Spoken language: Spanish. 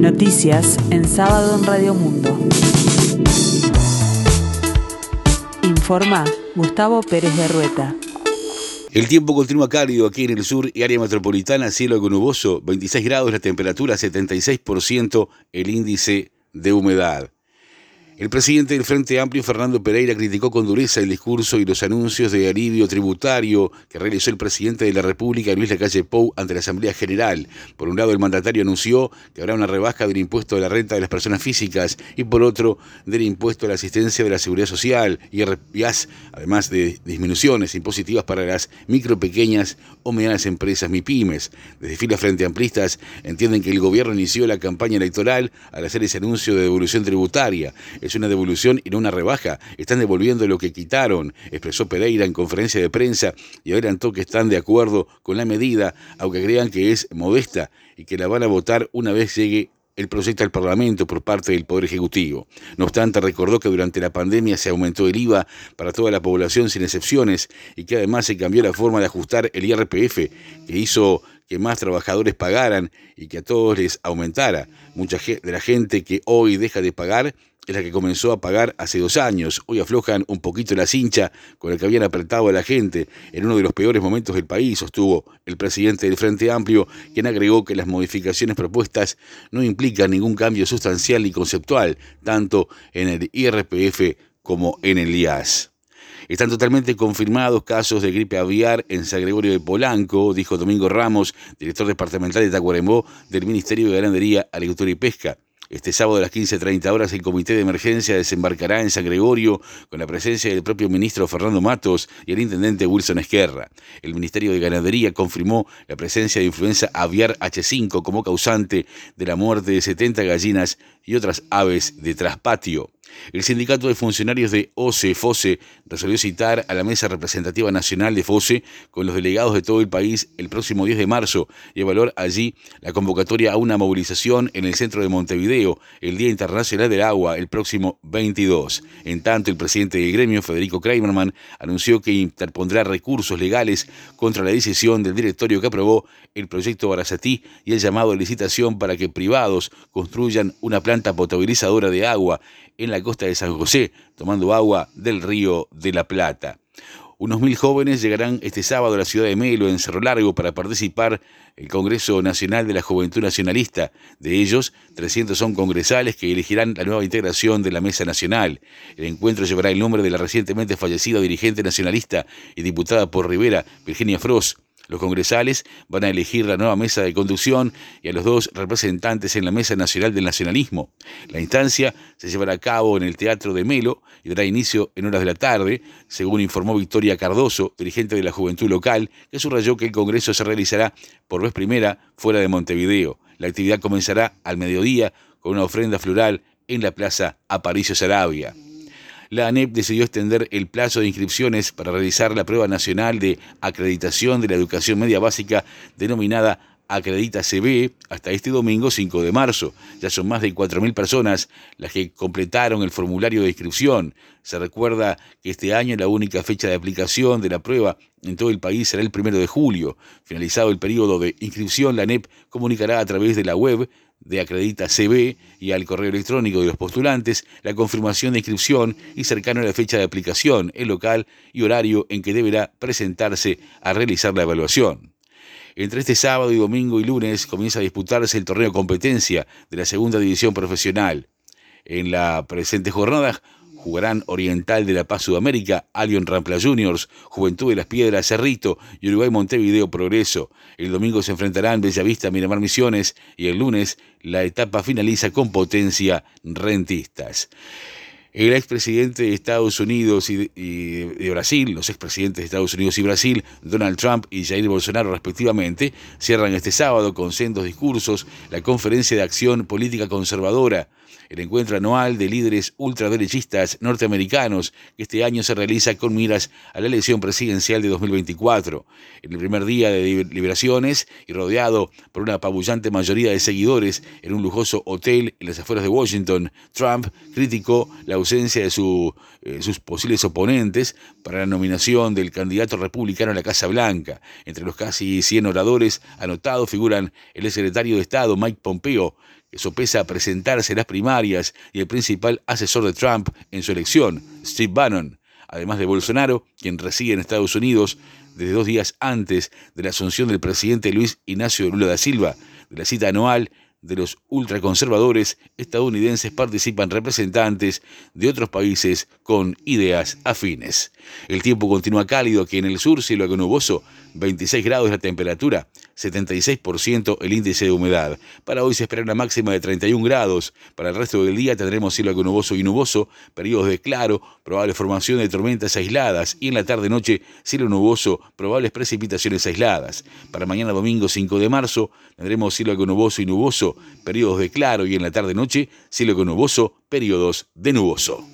Noticias en sábado en Radio Mundo. Informa Gustavo Pérez de Rueta. El tiempo continúa cálido aquí en el sur y área metropolitana, cielo nuboso, 26 grados la temperatura, 76% el índice de humedad. El presidente del Frente Amplio, Fernando Pereira, criticó con dureza el discurso y los anuncios de alivio tributario que realizó el presidente de la República, Luis Lacalle Pou, ante la Asamblea General. Por un lado, el mandatario anunció que habrá una rebaja del impuesto de la renta de las personas físicas y por otro, del impuesto a la asistencia de la seguridad social y además de disminuciones impositivas para las micro, pequeñas o medianas empresas MIPIMES. Desde filas Frente Amplistas entienden que el gobierno inició la campaña electoral al hacer ese anuncio de devolución tributaria es una devolución y no una rebaja. Están devolviendo lo que quitaron, expresó Pereira en conferencia de prensa y adelantó que están de acuerdo con la medida, aunque crean que es modesta y que la van a votar una vez llegue el proyecto al Parlamento por parte del Poder Ejecutivo. No obstante, recordó que durante la pandemia se aumentó el IVA para toda la población sin excepciones y que además se cambió la forma de ajustar el IRPF, que hizo que más trabajadores pagaran y que a todos les aumentara. Mucha de la gente que hoy deja de pagar es la que comenzó a pagar hace dos años. Hoy aflojan un poquito la cincha con el que habían apretado a la gente en uno de los peores momentos del país, sostuvo el presidente del Frente Amplio, quien agregó que las modificaciones propuestas no implican ningún cambio sustancial ni conceptual, tanto en el IRPF como en el IAS. Están totalmente confirmados casos de gripe aviar en San Gregorio de Polanco, dijo Domingo Ramos, director departamental de Tacuarembó del Ministerio de Ganadería, Agricultura y Pesca. Este sábado a las 15.30 horas el comité de emergencia desembarcará en San Gregorio con la presencia del propio ministro Fernando Matos y el intendente Wilson Esquerra. El Ministerio de Ganadería confirmó la presencia de influenza aviar H5 como causante de la muerte de 70 gallinas y otras aves de traspatio. El sindicato de funcionarios de OCE FOSE resolvió citar a la Mesa Representativa Nacional de FOSE con los delegados de todo el país el próximo 10 de marzo y evaluar allí la convocatoria a una movilización en el centro de Montevideo el Día Internacional del Agua el próximo 22. En tanto, el presidente del gremio, Federico Kramerman, anunció que interpondrá recursos legales contra la decisión del directorio que aprobó el proyecto Barazatí y el llamado a licitación para que privados construyan una planta potabilizadora de agua en la costa de San José, tomando agua del río de la Plata. Unos mil jóvenes llegarán este sábado a la ciudad de Melo, en Cerro Largo, para participar el Congreso Nacional de la Juventud Nacionalista. De ellos, 300 son congresales que elegirán la nueva integración de la Mesa Nacional. El encuentro llevará el nombre de la recientemente fallecida dirigente nacionalista y diputada por Rivera, Virginia Frost. Los congresales van a elegir la nueva mesa de conducción y a los dos representantes en la Mesa Nacional del Nacionalismo. La instancia se llevará a cabo en el Teatro de Melo y dará inicio en horas de la tarde, según informó Victoria Cardoso, dirigente de la Juventud Local, que subrayó que el Congreso se realizará por vez primera fuera de Montevideo. La actividad comenzará al mediodía con una ofrenda floral en la Plaza Aparicio Sarabia la ANEP decidió extender el plazo de inscripciones para realizar la prueba nacional de acreditación de la educación media básica denominada Acredita CB hasta este domingo 5 de marzo. Ya son más de 4.000 personas las que completaron el formulario de inscripción. Se recuerda que este año la única fecha de aplicación de la prueba en todo el país será el 1 de julio. Finalizado el periodo de inscripción, la ANEP comunicará a través de la web de Acredita CB y al correo electrónico de los postulantes la confirmación de inscripción y cercano a la fecha de aplicación, el local y horario en que deberá presentarse a realizar la evaluación. Entre este sábado y domingo y lunes comienza a disputarse el torneo competencia de la segunda división profesional. En la presente jornada Jugarán Oriental de la Paz Sudamérica, Alion Rampla Juniors, Juventud de las Piedras Cerrito y Uruguay Montevideo Progreso. El domingo se enfrentarán Bellavista Miramar Misiones y el lunes la etapa finaliza con potencia rentistas. El expresidente de Estados Unidos y de, Brasil, los expresidentes de Estados Unidos y Brasil, Donald Trump y Jair Bolsonaro respectivamente, cierran este sábado con sendos discursos la conferencia de acción política conservadora el encuentro anual de líderes ultraderechistas norteamericanos que este año se realiza con miras a la elección presidencial de 2024. En el primer día de liberaciones y rodeado por una apabullante mayoría de seguidores en un lujoso hotel en las afueras de Washington, Trump criticó la ausencia de eh, sus posibles oponentes para la nominación del candidato republicano a la Casa Blanca. Entre los casi 100 oradores anotados figuran el secretario de Estado Mike Pompeo, sopesa presentarse a las primarias y el principal asesor de Trump en su elección, Steve Bannon, además de Bolsonaro, quien reside en Estados Unidos desde dos días antes de la asunción del presidente Luis Ignacio Lula da Silva, de la cita anual de los ultraconservadores estadounidenses participan representantes de otros países con ideas afines. El tiempo continúa cálido aquí en el sur, cielo nuboso, 26 grados la temperatura, 76% el índice de humedad. Para hoy se espera una máxima de 31 grados. Para el resto del día tendremos cielo algo nuboso y nuboso, periodos de claro, probable formación de tormentas aisladas y en la tarde-noche cielo nuboso, probables precipitaciones aisladas. Para mañana domingo 5 de marzo tendremos cielo nuboso y nuboso, periodos de claro y en la tarde-noche cielo nuboso, periodos de nuboso.